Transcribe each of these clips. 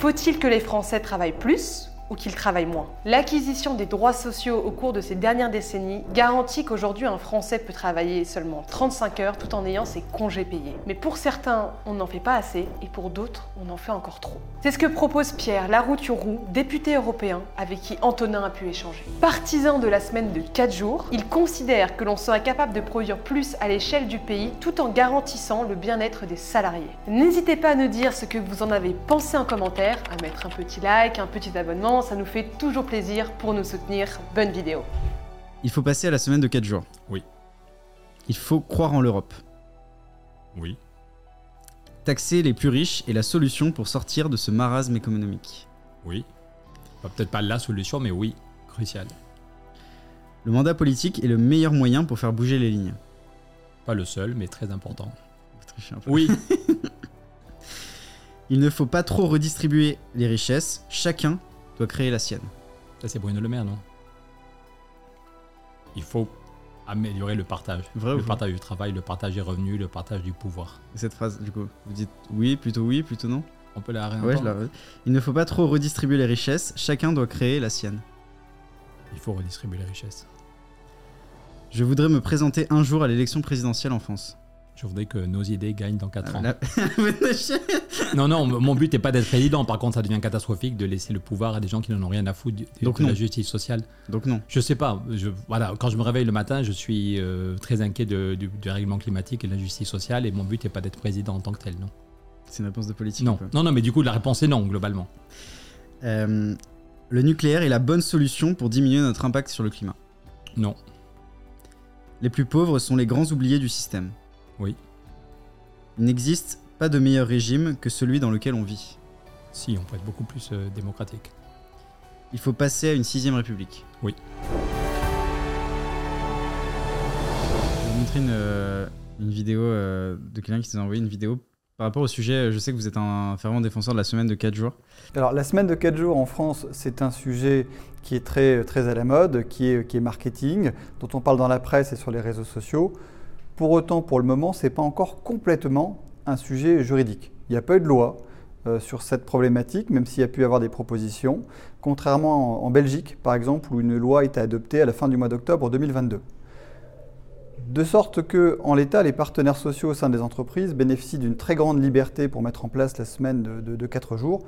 Faut-il que les Français travaillent plus ou qu'ils travaillent moins. L'acquisition des droits sociaux au cours de ces dernières décennies garantit qu'aujourd'hui un Français peut travailler seulement 35 heures tout en ayant ses congés payés. Mais pour certains, on n'en fait pas assez et pour d'autres, on en fait encore trop. C'est ce que propose Pierre Larouturou, député européen, avec qui Antonin a pu échanger. Partisan de la semaine de 4 jours, il considère que l'on sera capable de produire plus à l'échelle du pays tout en garantissant le bien-être des salariés. N'hésitez pas à nous dire ce que vous en avez pensé en commentaire, à mettre un petit like, un petit abonnement ça nous fait toujours plaisir pour nous soutenir. Bonne vidéo. Il faut passer à la semaine de 4 jours. Oui. Il faut croire en l'Europe. Oui. Taxer les plus riches est la solution pour sortir de ce marasme économique. Oui. Peut-être pas la solution, mais oui, crucial. Le mandat politique est le meilleur moyen pour faire bouger les lignes. Pas le seul, mais très important. Oui. Il ne faut pas trop redistribuer les richesses. Chacun doit créer la sienne. Ça, c'est Bruno Le Maire, non? Il faut améliorer le partage. Vrai le partage du travail, le partage des revenus, le partage du pouvoir. Cette phrase, du coup, vous dites oui, plutôt oui, plutôt non? On peut la réentendre ouais, Il ne faut pas trop redistribuer les richesses, chacun doit créer la sienne. Il faut redistribuer les richesses. Je voudrais me présenter un jour à l'élection présidentielle en France. Je voudrais que nos idées gagnent dans 4 ans. non, non, mon but n'est pas d'être président. Par contre, ça devient catastrophique de laisser le pouvoir à des gens qui n'en ont rien à foutre de, Donc la justice sociale. Donc non. Je sais pas. Je, voilà, quand je me réveille le matin, je suis euh, très inquiet de, du, règlement climatique et de la justice sociale. Et mon but n'est pas d'être président en tant que tel, non. C'est une réponse de politique. Non, non, non, mais du coup, la réponse est non, globalement. Euh, le nucléaire est la bonne solution pour diminuer notre impact sur le climat. Non. Les plus pauvres sont les grands oubliés du système. Oui. Il n'existe pas de meilleur régime que celui dans lequel on vit. Si, on peut être beaucoup plus euh, démocratique. Il faut passer à une sixième république. Oui. Je vais vous montrer une, euh, vidéo euh, de quelqu'un qui nous a envoyé une vidéo par rapport au sujet. Je sais que vous êtes un fervent défenseur de la semaine de 4 jours. Alors, la semaine de 4 jours en France, c'est un sujet qui est très, très à la mode, qui est, qui est marketing, dont on parle dans la presse et sur les réseaux sociaux. Pour autant, pour le moment, ce n'est pas encore complètement un sujet juridique. Il n'y a pas eu de loi euh, sur cette problématique, même s'il y a pu y avoir des propositions, contrairement en, Belgique, par exemple, où une loi a été adoptée à la fin du mois d'octobre 2022. De sorte que, en l'état, les partenaires sociaux au sein des entreprises bénéficient d'une très grande liberté pour mettre en place la semaine de, 4 jours,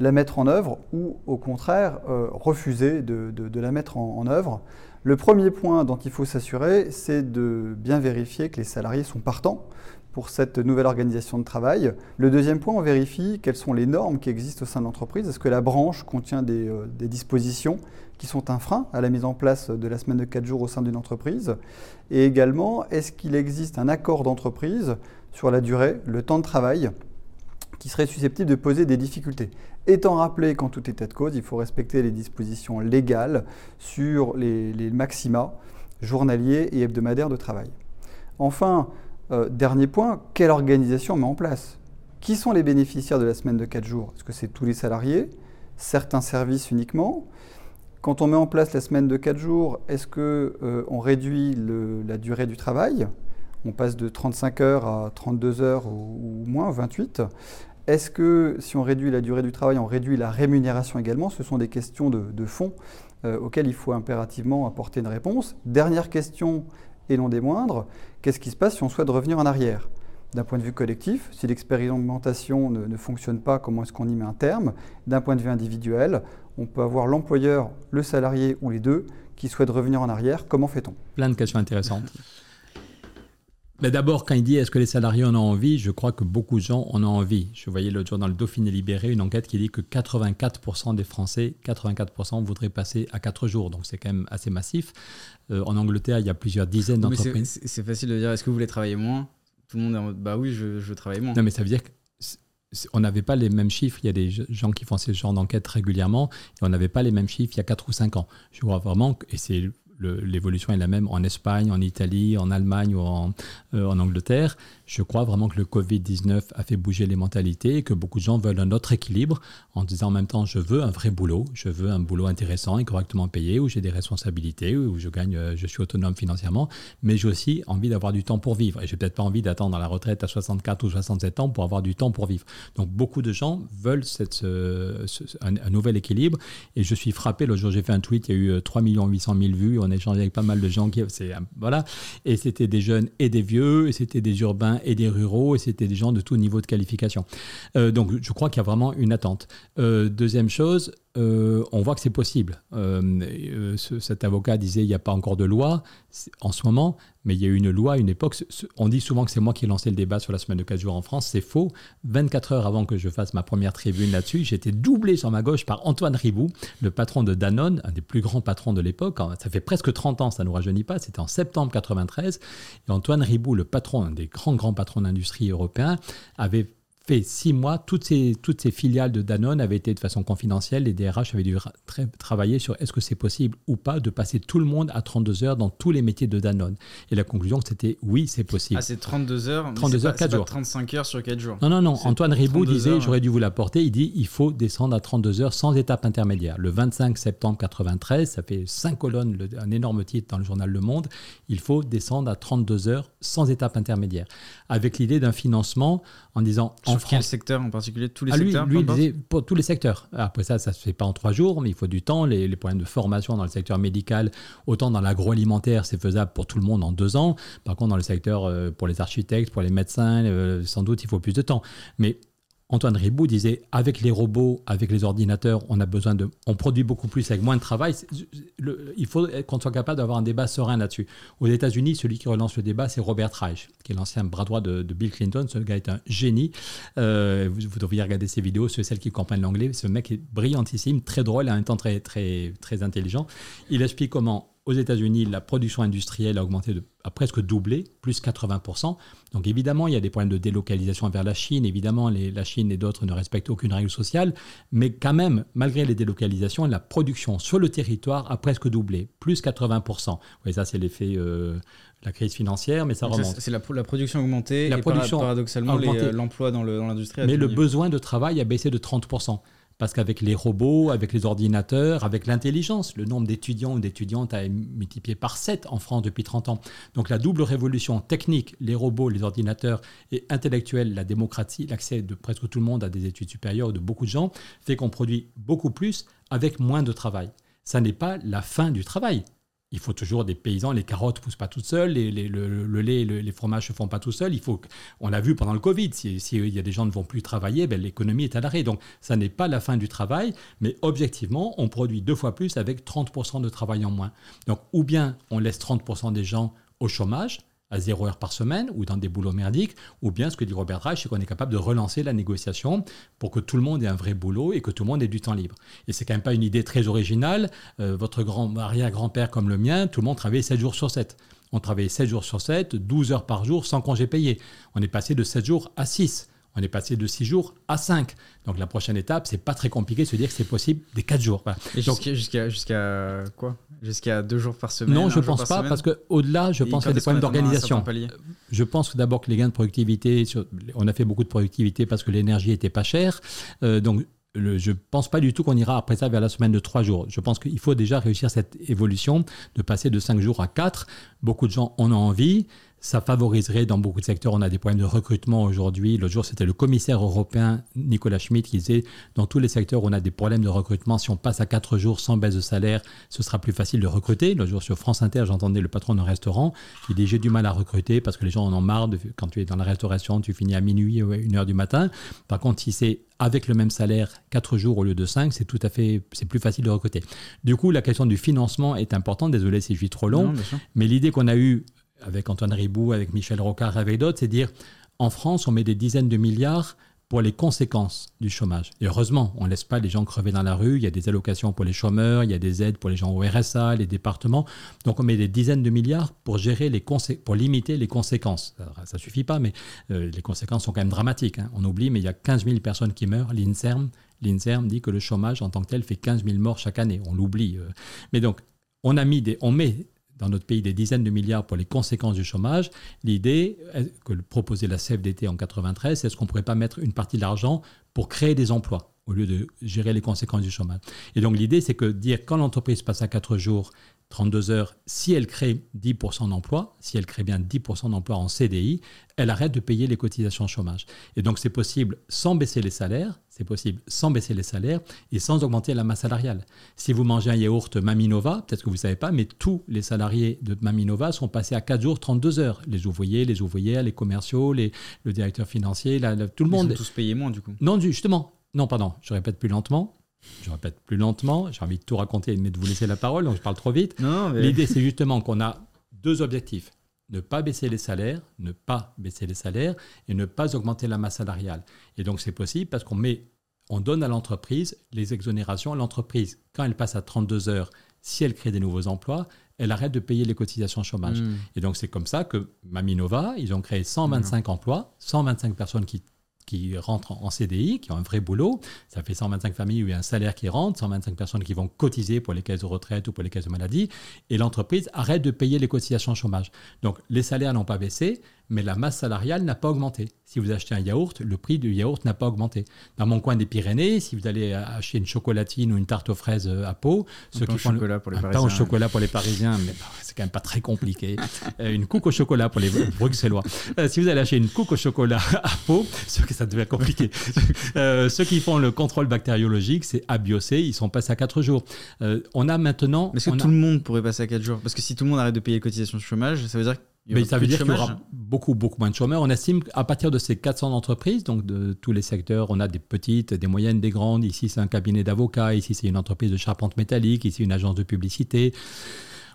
la mettre en œuvre ou, au contraire, euh, refuser de, la mettre en œuvre. Le premier point dont il faut s'assurer, c'est de bien vérifier que les salariés sont partants pour cette nouvelle organisation de travail. Le deuxième point, on vérifie quelles sont les normes qui existent au sein de l'entreprise. Est-ce que la branche contient des, euh, dispositions qui sont un frein à la mise en place de la semaine de 4 jours au sein d'une entreprise? Et également, est-ce qu'il existe un accord d'entreprise sur la durée, le temps de travail? Qui serait susceptible de poser des difficultés. Étant rappelé qu'en tout état de cause, il faut respecter les dispositions légales sur les, maxima journaliers et hebdomadaires de travail. Enfin, euh, dernier point, quelle organisation on met en place? Qui sont les bénéficiaires de la semaine de 4 jours? Est-ce que c'est tous les salariés? Certains services uniquement? Quand on met en place la semaine de 4 jours, est-ce qu'on euh, réduit la durée du travail? On passe de 35 heures à 32 heures ou, moins, 28. Est-ce que si on réduit la durée du travail, on réduit la rémunération également? Ce sont des questions de, fond euh, auxquelles il faut impérativement apporter une réponse. Dernière question, et non des moindres, qu'est-ce qui se passe si on souhaite revenir en arrière? D'un point de vue collectif, si l'expérimentation ne, ne fonctionne pas, comment est-ce qu'on y met un terme? D'un point de vue individuel, on peut avoir l'employeur, le salarié ou les deux qui souhaitent revenir en arrière. Comment fait-on? Plein de questions intéressantes. Mais d'abord, quand il dit est-ce que les salariés en ont envie, je crois que beaucoup de gens en ont envie. Je voyais l'autre jour dans le Dauphiné Libéré une enquête qui dit que 84% des Français, 84% voudraient passer à 4 jours. Donc c'est quand même assez massif. Euh, en Angleterre, il y a plusieurs dizaines d'entreprises. C'est facile de dire est-ce que vous voulez travailler moins? Tout le monde est en mode bah oui, je, je veux travailler moins. Non, mais ça veut dire que on n'avait pas les mêmes chiffres. Il y a des gens qui font ce genre d'enquête régulièrement et on n'avait pas les mêmes chiffres il y a 4 ou 5 ans. Je crois vraiment, et c'est l'évolution est la même en Espagne, en Italie, en Allemagne ou en, euh, en Angleterre. Je crois vraiment que le Covid-19 a fait bouger les mentalités et que beaucoup de gens veulent un autre équilibre en disant en même temps je veux un vrai boulot, je veux un boulot intéressant et correctement payé où j'ai des responsabilités, où je gagne, euh, je suis autonome financièrement, mais j'ai aussi envie d'avoir du temps pour vivre et j'ai peut-être pas envie d'attendre la retraite à 64 ou 67 ans pour avoir du temps pour vivre. Donc beaucoup de gens veulent cette, un, nouvel équilibre et je suis frappé. Le jour j'ai fait un tweet, il y a eu 3 800 000 vues, on a échangé avec pas mal de gens qui, et c'était des jeunes et des vieux, et c'était des urbains et des ruraux, et c'était des gens de tout niveau de qualification. Euh, donc je crois qu'il y a vraiment une attente. Euh, deuxième chose, euh, on voit que c'est possible. Cet avocat disait il n'y a pas encore de loi en ce moment, mais il y a eu une loi à une époque. On dit souvent que c'est moi qui ai lancé le débat sur la semaine de 4 jours en France. C'est faux. 24 heures avant que je fasse ma première tribune là-dessus, j'étais doublé sur ma gauche par Antoine Ribou, le patron de Danone, un des plus grands patrons de l'époque. Ça fait presque 30 ans, ça ne nous rajeunit pas. C'était en septembre 93. Et Antoine Ribou, le patron, un des grands, grands patrons d'industrie européens, avait fait six mois, toutes ces, toutes ces filiales de Danone avaient été de façon confidentielle. Les DRH avaient dû travailler sur est-ce que c'est possible ou pas de passer tout le monde à 32 heures dans tous les métiers de Danone. Et la conclusion, c'était oui, c'est possible. Ah, c'est 32 heures 32 heures, 4 jours. 35 heures sur 4 jours. Non, non, non. Antoine Ribou disait, j'aurais dû vous l'apporter, il dit il faut descendre à 32 heures sans étape intermédiaire. Le 25 septembre 93, ça fait 5 colonnes, un énorme titre dans le journal Le Monde, il faut descendre à 32 heures sans étape intermédiaire. Avec l'idée d'un financement en disant en quel secteur en particulier Tous les ah, secteurs Lui, il disait pour tous les secteurs. Après ça, ça se fait pas en trois jours, mais il faut du temps. Les, les problèmes de formation dans le secteur médical, autant dans l'agroalimentaire, c'est faisable pour tout le monde en deux ans. Par contre, dans le secteur euh, pour les architectes, pour les médecins, euh, sans doute, il faut plus de temps. Mais Antoine Ribou disait avec les robots, avec les ordinateurs, on a besoin de, on produit beaucoup plus avec moins de travail. il faut qu'on soit capable d'avoir un débat serein là-dessus. Aux États-Unis, celui qui relance le débat, c'est Robert Reich, qui est l'ancien bras droit de, Bill Clinton. Ce gars est un génie. Euh, vous, devriez regarder ses vidéos, ceux celles qui comprennent l'anglais. Ce mec est brillantissime, très drôle, en même temps très très très intelligent. Il explique comment aux États-Unis, la production industrielle a augmenté de, a presque doublé, plus 80%. Donc évidemment, il y a des problèmes de délocalisation vers la Chine. Évidemment, les, la Chine et d'autres ne respectent aucune règle sociale. Mais quand même, malgré les délocalisations, la production sur le territoire a presque doublé, plus 80%. Oui, ça, c'est l'effet euh, la crise financière, mais ça remonte. C'est la, la, production augmentée la et production paradoxalement l'emploi dans l'industrie. Mais le besoin de travail a baissé de 30%. Parce qu'avec les robots, avec les ordinateurs, avec l'intelligence, le nombre d'étudiants ou d'étudiantes a multiplié par 7 en France depuis 30 ans. Donc la double révolution technique, les robots, les ordinateurs et intellectuelle, la démocratie, l'accès de presque tout le monde à des études supérieures de beaucoup de gens, fait qu'on produit beaucoup plus avec moins de travail. Ça n'est pas la fin du travail il faut toujours des paysans, les carottes poussent pas toutes seules, le, lait, les fromages se font pas tout seuls. Il faut, on l'a vu pendant le Covid, si, y a des gens qui ne vont plus travailler, ben, l'économie est à l'arrêt. Donc ça n'est pas la fin du travail, mais objectivement, on produit deux fois plus avec 30% de travail en moins. Donc ou bien on laisse 30% des gens au chômage, à zéro heure par semaine ou dans des boulots merdiques, ou bien ce que dit Robert Reich, c'est qu'on est capable de relancer la négociation pour que tout le monde ait un vrai boulot et que tout le monde ait du temps libre. Et c'est quand même pas une idée très originale. Euh, votre grand arrière-grand-père comme le mien, tout le monde travaillait 7 jours sur 7. On travaillait 7 jours sur 7, 12 heures par jour sans congé payé. On est passé de 7 jours à 6. On est passé de 6 jours à 5. Donc la prochaine étape, c'est pas très compliqué de se dire que c'est possible des 4 jours. Et jusqu'à jusqu'à quoi? Jusqu'à 2 jours par semaine Non, je ne pense pas, parce qu'au-delà, je pense qu'il y a des problèmes d'organisation. Je pense que d'abord que les gains de productivité, on a fait beaucoup de productivité parce que l'énergie était pas chère. Euh, donc je ne pense pas du tout qu'on ira après ça vers la semaine de 3 jours. Je pense qu'il faut déjà réussir cette évolution, de passer de 5 jours à 4. Beaucoup de gens en ont envie ça favoriserait dans beaucoup de secteurs. On a des problèmes de recrutement aujourd'hui. L'autre jour, c'était le commissaire européen Nicolas Schmitt qui disait dans tous les secteurs on a des problèmes de recrutement, si on passe à 4 jours sans baisse de salaire, ce sera plus facile de recruter. L'autre jour, sur France Inter, j'entendais le patron d'un restaurant qui dit J'ai du mal à recruter parce que les gens en ont marre. De, quand tu es dans la restauration, tu finis à minuit ou à 1 heure du matin. Par contre, si c'est avec le même salaire 4 jours au lieu de 5, c'est tout à fait c'est plus facile de recruter. Du coup, la question du financement est importante. Désolé si je suis trop long, mais l'idée qu'on a eue avec Antoine Ribou, avec Michel Rocard, avec d'autres, c'est dire en France, on met des dizaines de milliards pour les conséquences du chômage. Et heureusement, on ne laisse pas les gens crever dans la rue. Il y a des allocations pour les chômeurs, il y a des aides pour les gens au RSA, les départements. Donc on met des dizaines de milliards pour gérer les pour limiter les conséquences. Ça ne suffit pas, mais euh, les conséquences sont quand même dramatiques. Hein. On oublie, mais il y a 15 000 personnes qui meurent. L'INSERM, dit que le chômage en tant que tel fait 15 000 morts chaque année. On l'oublie. Euh. Mais donc on a mis des, on met dans notre pays des dizaines de milliards pour les conséquences du chômage. L'idée que proposait la CFDT en 93, c'est est-ce qu'on ne pourrait pas mettre une partie de l'argent pour créer des emplois au lieu de gérer les conséquences du chômage. Et donc l'idée, c'est que dire quand l'entreprise passe à 4 jours, 32 heures, si elle crée 10% d'emplois, si elle crée bien 10% d'emplois en CDI, elle arrête de payer les cotisations chômage. Et donc c'est possible sans baisser les salaires, c'est possible sans baisser les salaires et sans augmenter la masse salariale. Si vous mangez un yaourt Maminova, peut-être que vous ne savez pas, mais tous les salariés de Maminova sont passés à 4 jours, 32 heures. Les ouvriers, les ouvrières, les commerciaux, les, le directeur financier, tout le monde. Ils sont tous payés moins du coup. Non, justement. Non, pardon, je répète plus lentement. Je répète plus lentement, j'ai envie de tout raconter, mais de vous laisser la parole, donc je parle trop vite. L'idée, c'est justement qu'on a deux objectifs. Ne pas baisser les salaires, ne pas baisser les salaires et ne pas augmenter la masse salariale. Et donc, c'est possible parce qu'on met, on donne à l'entreprise les exonérations. L'entreprise, quand elle passe à 32 heures, si elle crée des nouveaux emplois, elle arrête de payer les cotisations chômage. Hmm. Et donc, c'est comme ça que Maminova, ils ont créé 125 emplois, 125 personnes qui qui rentrent en CDI, qui ont un vrai boulot. Ça fait 125 familles où il y a un salaire qui rentre, 125 personnes qui vont cotiser pour les caisses de retraite ou pour les caisses de maladie. Et l'entreprise arrête de payer les cotisations chômage. Donc les salaires n'ont pas baissé, mais la masse salariale n'a pas augmenté. Si vous achetez un yaourt, le prix du yaourt n'a pas augmenté. Dans mon coin des Pyrénées, si vous allez acheter une chocolatine ou une tarte aux fraises euh, à Pau, ceux qui font chocolat pour les un pain au chocolat pour les Parisiens, mais c'est quand même pas très compliqué. Euh, une couque au chocolat pour les Bruxellois. Euh, si vous allez acheter une couque au chocolat à Pau, ce que ça devient compliqué. ceux qui font le contrôle bactériologique, c'est Abiocé, ils sont passés à 4 jours. on a maintenant. Est-ce que tout le monde pourrait passer à 4 jours? Parce que si tout le monde arrête de payer les cotisations de chômage, ça veut dire mais ça veut dire qu'il y aura beaucoup, beaucoup moins de chômeurs. On estime qu'à partir de ces 400 entreprises, donc de tous les secteurs, on a des petites, des moyennes, des grandes. Ici, c'est un cabinet d'avocats. Ici, c'est une entreprise de charpente métallique. Ici, une agence de publicité.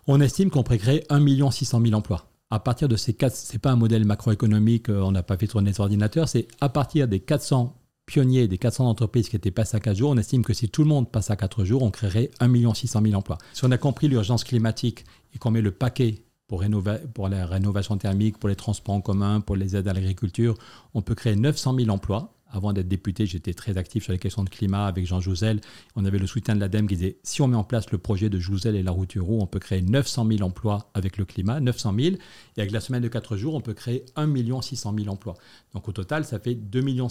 On estime qu'on pourrait créer 1 600 000 emplois. À partir de ces 4, c'est pas un modèle macroéconomique, euh, on n'a pas fait tourner les ordinateurs, c'est à partir des 400 pionniers, des 400 entreprises qui étaient passées à 4 jours, on estime que si tout le monde passe à 4 jours, on créerait 1 600 000 emplois. Si on a compris l'urgence climatique et qu'on met le paquet pour, la rénovation thermique, pour les transports en commun, pour les aides à l'agriculture. On peut créer 900 000 emplois. Avant d'être député, j'étais très actif sur les questions de climat avec Jean Jouzel. On avait le soutien de l'ADEME qui disait si on met en place le projet de Jouzel et la route Euro, on peut créer 900 000 emplois avec le climat, 900 000. Et avec la semaine de 4 jours, on peut créer 1 600 000 emplois. Donc au total, ça fait 2,5 millions.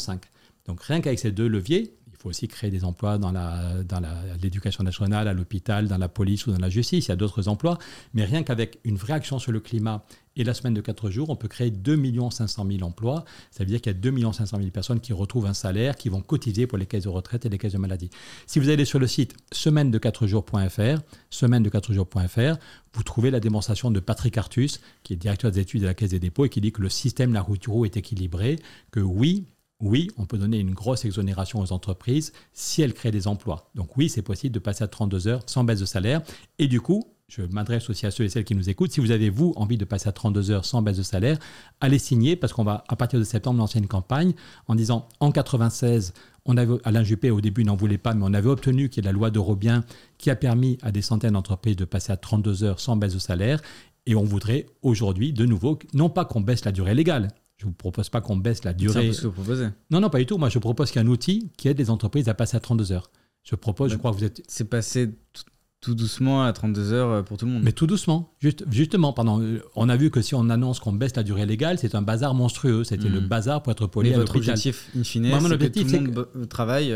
Donc rien qu'avec ces deux leviers, il faut aussi créer des emplois dans l'éducation dans nationale, à l'hôpital, dans la police ou dans la justice. Il y a d'autres emplois. Mais rien qu'avec une vraie action sur le climat et la semaine de 4 jours, on peut créer 2 500 000 emplois. Ça veut dire qu'il y a 2 500 000 personnes qui retrouvent un salaire, qui vont cotiser pour les caisses de retraite et les caisses de maladie. Si vous allez sur le site semaine de 4 jours.fr, semaine de 4 jours.fr, vous trouvez la démonstration de Patrick Artus, qui est directeur des études de la Caisse des dépôts et qui dit que le système La Route est équilibré, que oui, oui, on peut donner une grosse exonération aux entreprises si elles créent des emplois. Donc oui, c'est possible de passer à 32 heures sans baisse de salaire. Et du coup, je m'adresse aussi à ceux et celles qui nous écoutent. Si vous avez, vous, envie de passer à 32 heures sans baisse de salaire, allez signer parce qu'on va, à partir de septembre, lancer une campagne en disant en 96, on avait, Alain Juppé, au début, n'en voulait pas, mais on avait obtenu qu'il y ait la loi de Robien qui a permis à des centaines d'entreprises de passer à 32 heures sans baisse de salaire. Et on voudrait aujourd'hui, de nouveau, non pas qu'on baisse la durée légale, je ne vous propose pas qu'on baisse la durée. C'est ce que vous proposez. Non, non, pas du tout. Moi, je propose qu'il y ait un outil qui aide les entreprises à passer à 32 heures. Je propose, je crois que vous êtes. C'est passé tout doucement à 32 heures euh, pour tout le monde. Mais tout doucement. Juste, justement, pendant, euh, on a vu que si on annonce qu'on baisse la durée légale, c'est un bazar monstrueux. C'était le hmm. bazar pour être poli. Mais votre objectif, in fine, c'est que tout le monde travaille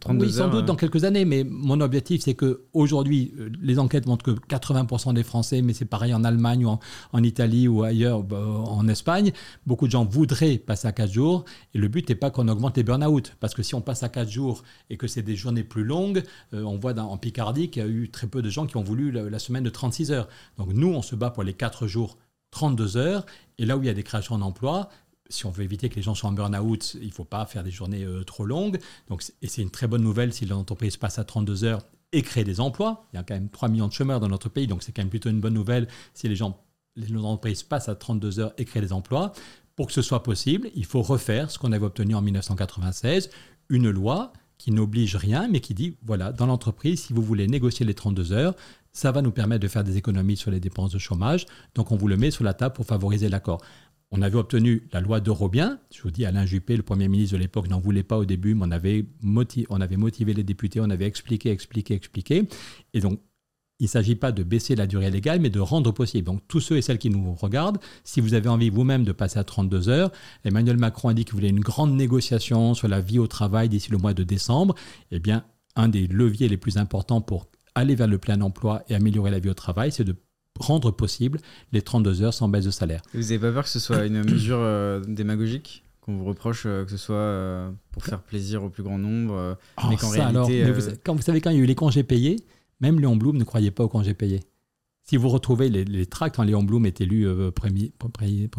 32 oui, sans doute dans quelques années, mais mon objectif, c'est que aujourd'hui, euh, les enquêtes montrent que 80% des Français, mais c'est pareil en Allemagne ou en, Italie ou ailleurs, bah, en Espagne, beaucoup de gens voudraient passer à 4 jours. Et le but n'est pas qu'on augmente les burn-out. Parce que si on passe à 4 jours et que c'est des journées plus longues, on voit dans, en Picardie qu'il y a eu très peu de gens qui ont voulu la, semaine de 36 heures. Donc nous, on se bat pour les 4 jours, 32 heures. Et là où il y a des créations d'emplois, si on veut éviter que les gens soient en burn-out, il ne faut pas faire des journées euh, trop longues. Donc, et c'est une très bonne nouvelle si l'entreprise passe à 32 heures et crée des emplois. Il y a quand même 3 millions de chômeurs dans notre pays, donc c'est quand même plutôt une bonne nouvelle si les gens, les entreprises passent à 32 heures et créent des emplois. Pour que ce soit possible, il faut refaire ce qu'on avait obtenu en 1996, une loi qui n'oblige rien, mais qui dit, voilà, dans l'entreprise, si vous voulez négocier les 32 heures, ça va nous permettre de faire des économies sur les dépenses de chômage. Donc on vous le met sur la table pour favoriser l'accord. On avait obtenu la loi d'Eurobien. Je vous dis, Alain Juppé, le Premier ministre de l'époque, n'en voulait pas au début, mais on avait, motivé, on avait motivé les députés, on avait expliqué, expliqué, expliqué. Et donc, il ne s'agit pas de baisser la durée légale, mais de rendre possible. Donc tous ceux et celles qui nous regardent, si vous avez envie vous-même de passer à 32 heures, Emmanuel Macron a dit qu'il voulait une grande négociation sur la vie au travail d'ici le mois de décembre. Eh bien, un des leviers les plus importants pour aller vers le plein emploi et améliorer la vie au travail, c'est de rendre possible les 32 heures sans baisse de salaire. vous n'avez pas peur que ce soit une mesure euh, démagogique? Qu'on vous reproche euh, que ce soit euh, pour faire plaisir au plus grand nombre, oh, mais qu'en réalité... vous, quand, vous savez, quand il y a eu les congés payés, même Léon Blum ne croyait pas aux congés payés. Si vous retrouvez les, tracts quand Léon Blum est élu euh, premier,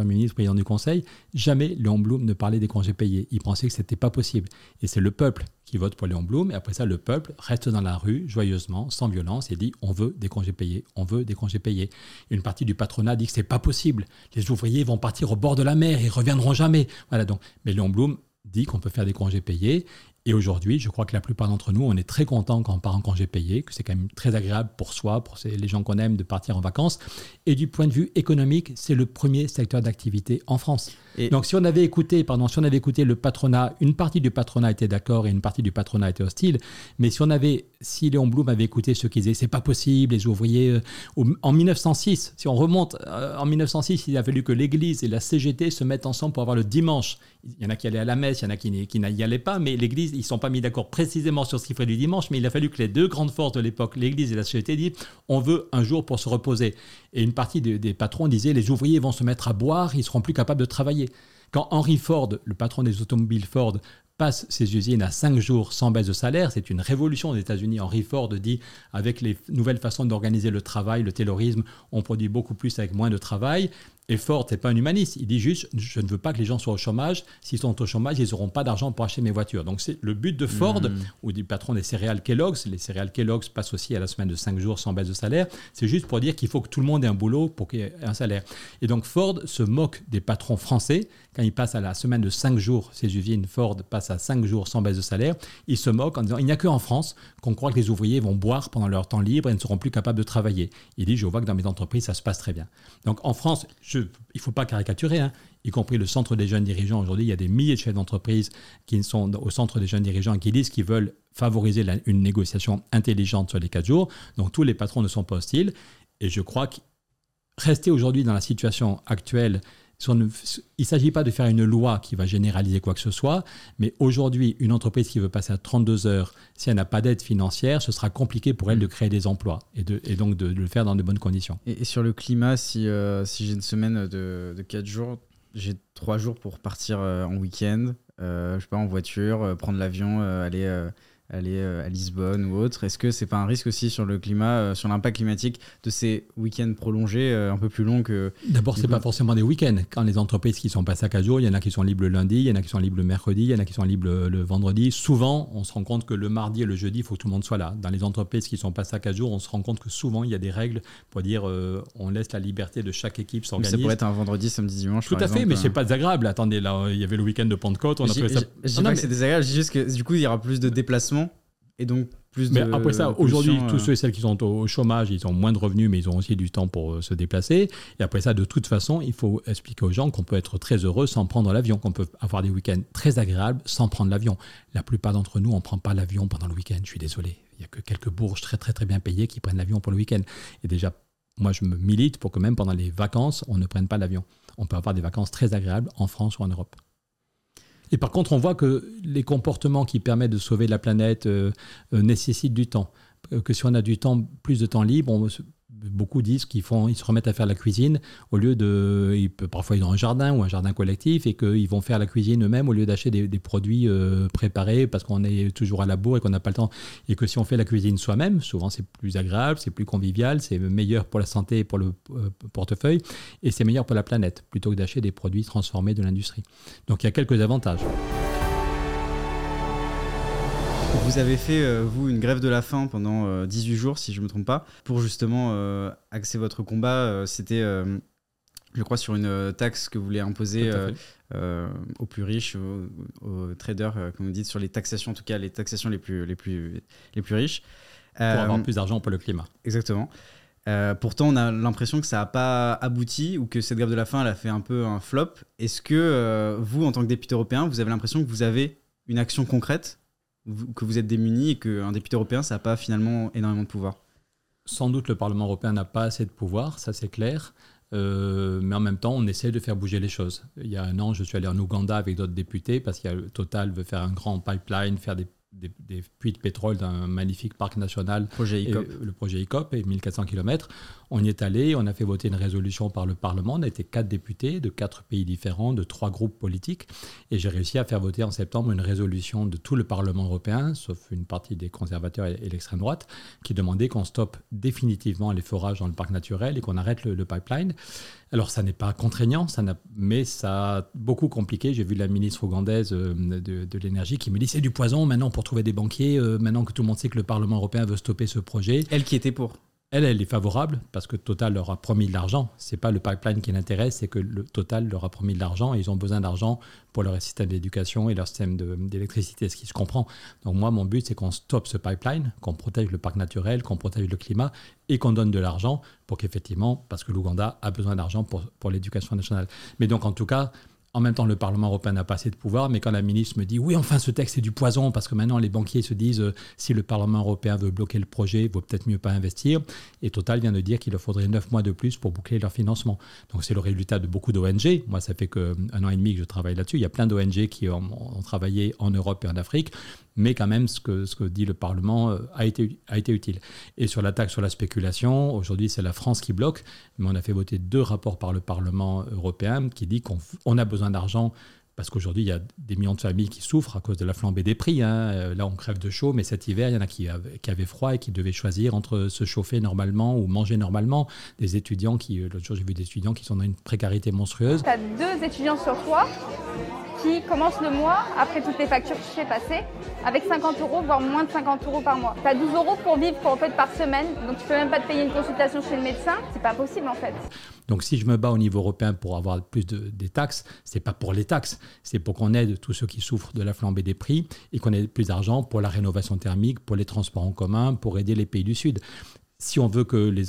ministre, président du Conseil, jamais Léon Blum ne parlait des congés payés. Il pensait que ce n'était pas possible. Et c'est le peuple qui vote pour Léon Blum. Et après ça, le peuple reste dans la rue joyeusement, sans violence, et dit on veut des congés payés, on veut des congés payés. Une partie du patronat dit que c'est pas possible. Les ouvriers vont partir au bord de la mer, ils reviendront jamais. Voilà donc. Mais Léon Blum dit qu'on peut faire des congés payés. Et aujourd'hui, je crois que la plupart d'entre nous, on est très content quand on part en congé payé, que c'est quand même très agréable pour soi, pour les gens qu'on aime de partir en vacances. Et du point de vue économique, c'est le premier secteur d'activité en France. Donc si on avait écouté, pardon, si on avait écouté le patronat, une partie du patronat était d'accord et une partie du patronat était hostile. Mais si on avait, si Léon Blum avait écouté ceux qui disaient c'est pas possible, les ouvriers, euh, en 1906, si on remonte euh, en 1906, il a fallu que l'Église et la CGT se mettent ensemble pour avoir le dimanche. Il y en a qui allaient à la messe, il y en a qui, n'y allaient pas, mais l'Église, ils ne sont pas mis d'accord précisément sur ce qu'il ferait du dimanche, mais il a fallu que les deux grandes forces de l'époque, l'Église et la CGT, disent on veut un jour pour se reposer. Et une partie des, patrons disaient les ouvriers vont se mettre à boire, ils seront plus capables de travailler. Quand Henry Ford, le patron des automobiles Ford, passe ses usines à 5 jours sans baisse de salaire, c'est une révolution aux États-Unis. Henry Ford dit avec les nouvelles façons d'organiser le travail, le taylorisme, on produit beaucoup plus avec moins de travail. Et Ford, n'est pas un humaniste. Il dit juste, je ne veux pas que les gens soient au chômage. S'ils sont au chômage, ils n'auront pas d'argent pour acheter mes voitures. Donc c'est le but de Ford, hmm. ou du patron des céréales Kellogg's. Les céréales Kellogg's passent aussi à la semaine de 5 jours sans baisse de salaire. C'est juste pour dire qu'il faut que tout le monde ait un boulot pour qu'il y ait un salaire. Et donc Ford se moque des patrons français quand ils passent à la semaine de 5 jours. Ces usines Ford passent à 5 jours sans baisse de salaire. Il se moque en disant, il n'y a qu'en France qu'on croit que les ouvriers vont boire pendant leur temps libre et ne seront plus capables de travailler. Il dit, je vois que dans mes entreprises, ça se passe très bien. Donc en France, il ne faut pas caricaturer, hein, y compris le centre des jeunes dirigeants. Aujourd'hui, il y a des milliers de chefs d'entreprise qui sont au centre des jeunes dirigeants et qui disent qu'ils veulent favoriser une négociation intelligente sur les quatre jours. Donc tous les patrons ne sont pas hostiles. Et je crois que rester aujourd'hui dans la situation actuelle il ne s'agit pas de faire une loi qui va généraliser quoi que ce soit, mais aujourd'hui, une entreprise qui veut passer à 32 heures, si elle n'a pas d'aide financière, ce sera compliqué pour elle de créer des emplois et, de, et donc de, le faire dans de bonnes conditions. Et, sur le climat, si, euh, si j'ai une semaine de, de 4 jours, j'ai 3 jours pour partir euh, en week-end, euh, je sais pas, en voiture, prendre l'avion, aller aller euh, à Lisbonne ou autre. Est-ce que c'est pas un risque aussi sur le climat, euh, sur l'impact climatique de ces week-ends prolongés euh, un peu plus longs que. D'abord, c'est pas forcément des week-ends. Quand les entreprises qui sont passées à 4 jours, il y en a qui sont libres le lundi, il y en a qui sont libres le mercredi, il y en a qui sont libres le vendredi. Souvent, on se rend compte que le mardi et le jeudi, il faut que tout le monde soit là. Dans les entreprises qui sont passées à 4 jours, on se rend compte que souvent, il y a des règles pour dire on laisse la liberté de chaque équipe s'organiser. Ça pourrait être un vendredi, samedi, dimanche. Tout à fait, mais c'est pas désagréable. Attendez, là, il y avait le week-end de Pentecôte. On a ça... Je dis pas que c'est désagréable, je dis juste que du coup, il y aura plus de déplacements et donc plus mais après ça, aujourd'hui, tous euh, ceux et celles qui sont au chômage, ils ont moins de revenus, mais ils ont aussi du temps pour euh, se déplacer. Et après ça, de toute façon, il faut expliquer aux gens qu'on peut être très heureux sans prendre l'avion, qu'on peut avoir des week-ends très agréables sans prendre l'avion. La plupart d'entre nous, on ne prend pas l'avion pendant le week-end, je suis désolé. Il n'y a que quelques bourges très très très bien payées qui prennent l'avion pour le week-end. Et déjà, moi, je me milite pour que même pendant les vacances, on ne prenne pas l'avion. On peut avoir des vacances très agréables en France ou en Europe. Et par contre, on voit que les comportements qui permettent de sauver la planète euh, euh, nécessitent du temps. Que si on a du temps, plus de temps libre, on, beaucoup disent qu'ils font, ils se remettent à faire la cuisine au lieu de, ils, parfois ils ont un jardin ou un jardin collectif et qu'ils vont faire la cuisine eux-mêmes au lieu d'acheter des, produits euh, préparés parce qu'on est toujours à la bourre et qu'on n'a pas le temps. Et que si on fait la cuisine soi-même, souvent c'est plus agréable, c'est plus convivial, c'est meilleur pour la santé et pour le euh, portefeuille et c'est meilleur pour la planète plutôt que d'acheter des produits transformés de l'industrie. Donc il y a quelques avantages. Vous avez fait, euh, vous, une grève de la faim pendant 18 euh, jours, si je ne me trompe pas, pour justement euh, axer votre combat. C'était, je crois, sur une taxe que vous voulez imposer aux plus riches, aux, traders, comme vous dites, sur les taxations, en tout cas les taxations les plus, les plus, les plus riches. Pour avoir plus d'argent pour le climat. Exactement. pourtant, on a l'impression que ça n'a pas abouti ou que cette grève de la faim, elle a fait un peu un flop. Est-ce que vous, en tant que député européen, vous avez l'impression que vous avez une action concrète que vous êtes démuni et qu'un député européen, ça n'a pas finalement énormément de pouvoir sans doute le Parlement européen n'a pas assez de pouvoir, ça c'est clair. Euh, mais en même temps, on essaie de faire bouger les choses. Il y a un an, je suis allé en Ouganda avec d'autres députés parce que Total veut faire un grand pipeline, faire des des, puits de pétrole d'un magnifique parc national, projet ICOP. le projet ICOP, et 1400 km. On y est allé, on a fait voter une résolution par le Parlement. On a été quatre députés de quatre pays différents, de trois groupes politiques. Et j'ai réussi à faire voter en septembre une résolution de tout le Parlement européen, sauf une partie des conservateurs et, l'extrême droite, qui demandait qu'on stoppe définitivement les forages dans le parc naturel et qu'on arrête le, pipeline. Alors, ça n'est pas contraignant, ça mais ça a beaucoup compliqué. J'ai vu la ministre ougandaise euh, de, l'énergie qui me dit c'est du poison maintenant pour trouver des banquiers, euh, maintenant que tout le monde sait que le Parlement européen veut stopper ce projet. Elle qui était pour elle, elle est favorable parce que Total leur a promis de l'argent. C'est pas le pipeline qui l'intéresse, c'est que le Total leur a promis de l'argent et ils ont besoin d'argent pour leur système d'éducation et leur système d'électricité, ce qui se comprend. Donc moi, mon but, c'est qu'on stoppe ce pipeline, qu'on protège le parc naturel, qu'on protège le climat et qu'on donne de l'argent pour qu'effectivement, parce que l'Ouganda a besoin d'argent pour, pour l'éducation nationale. Mais donc, en tout cas, en même temps, le Parlement européen n'a pas assez de pouvoir, mais quand la ministre me dit oui, enfin, ce texte est du poison, parce que maintenant les banquiers se disent euh, si le Parlement européen veut bloquer le projet, il vaut peut-être mieux pas investir. Et Total vient de dire qu'il leur faudrait neuf mois de plus pour boucler leur financement. Donc c'est le résultat de beaucoup d'ONG. Moi, ça fait qu'un an et demi que je travaille là-dessus. Il y a plein d'ONG qui ont, travaillé en Europe et en Afrique mais quand même, ce que, ce que dit le Parlement euh, a été, a été utile. Et sur la taxe sur la spéculation, aujourd'hui, c'est la France qui bloque, mais on a fait voter deux rapports par le Parlement européen qui dit qu'on a besoin d'argent parce qu'aujourd'hui, il y a des millions de familles qui souffrent à cause de la flambée des prix. Hein. Euh, là, on crève de chaud, mais cet hiver, il y en a qui avaient, froid et qui devaient choisir entre se chauffer normalement ou manger normalement. Des étudiants euh, l'autre jour, j'ai vu des étudiants qui sont dans une précarité monstrueuse. Tu as deux étudiants sur trois qui commence le mois, après toutes les factures que j'ai passées, avec 50 euros, voire moins de 50 euros par mois. Tu as 12 euros pour vivre en fait, par semaine, donc tu peux même pas te payer une consultation chez le médecin. C'est pas possible en fait. Donc si je me bats au niveau européen pour avoir plus de, des taxes, c'est pas pour les taxes, c'est pour qu'on aide tous ceux qui souffrent de la flambée des prix et qu'on ait plus d'argent pour la rénovation thermique, pour les transports en commun, pour aider les pays du Sud si on veut que les,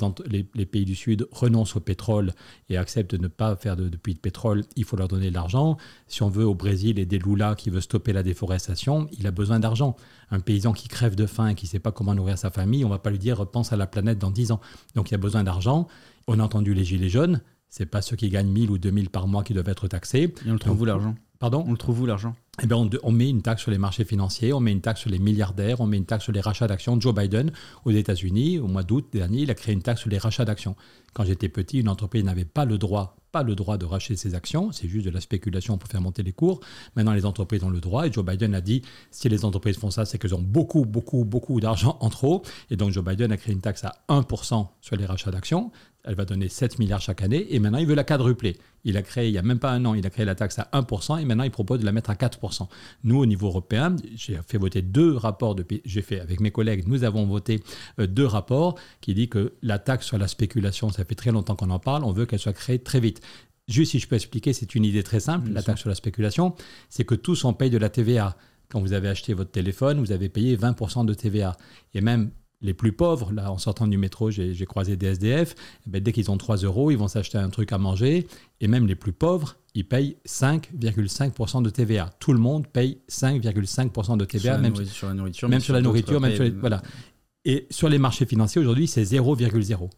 les, pays du Sud renoncent au pétrole et acceptent de ne pas faire de, puits de pétrole, il faut leur donner de l'argent. Si on veut au Brésil aider Lula qui veut stopper la déforestation, il a besoin d'argent. Un paysan qui crève de faim et qui ne sait pas comment nourrir sa famille, on ne va pas lui dire pense à la planète dans 10 ans. Donc il a besoin d'argent. On a entendu les gilets jaunes, c'est pas ceux qui gagnent 1000 ou 2000 par mois qui doivent être taxés. Et on le trouve où l'argent? Pardon On le trouve où l'argent? Eh bien, on, met une taxe sur les marchés financiers, on met une taxe sur les milliardaires, on met une taxe sur les rachats d'actions. Joe Biden, aux États-Unis, au mois d'août dernier, il a créé une taxe sur les rachats d'actions. Quand j'étais petit, une entreprise n'avait pas le droit, pas le droit de racheter ses actions. C'est juste de la spéculation pour faire monter les cours. Maintenant, les entreprises ont le droit. Et Joe Biden a dit, si les entreprises font ça, c'est qu'elles ont beaucoup, beaucoup, beaucoup d'argent en trop. Et donc, Joe Biden a créé une taxe à 1% sur les rachats d'actions. Elle va donner 7 milliards chaque année. Et maintenant, il veut la quadrupler. Il a créé, il n'y a même pas un an, il a créé la taxe à 1%. Et maintenant, il propose de la mettre à 4%. Nous, au niveau européen, j'ai fait voter deux rapports, de, j'ai fait avec mes collègues, nous avons voté euh, deux rapports qui disent que la taxe sur la spéculation, ça fait très longtemps qu'on en parle, on veut qu'elle soit créée très vite. Juste si je peux expliquer, c'est une idée très simple, la taxe sur la spéculation, c'est que tous on paye de la TVA. Quand vous avez acheté votre téléphone, vous avez payé 20% de TVA. Et même les plus pauvres, là, en sortant du métro, j'ai croisé des SDF, eh ben, dès qu'ils ont 3 euros, ils vont s'acheter un truc à manger. Et même les plus pauvres, ils payent 5,5% de TVA. Tout le monde paye 5,5% de TVA, même sur la nourriture, même sur la nourriture, même sur les, voilà. Et sur les marchés financiers, aujourd'hui, c'est 0,0.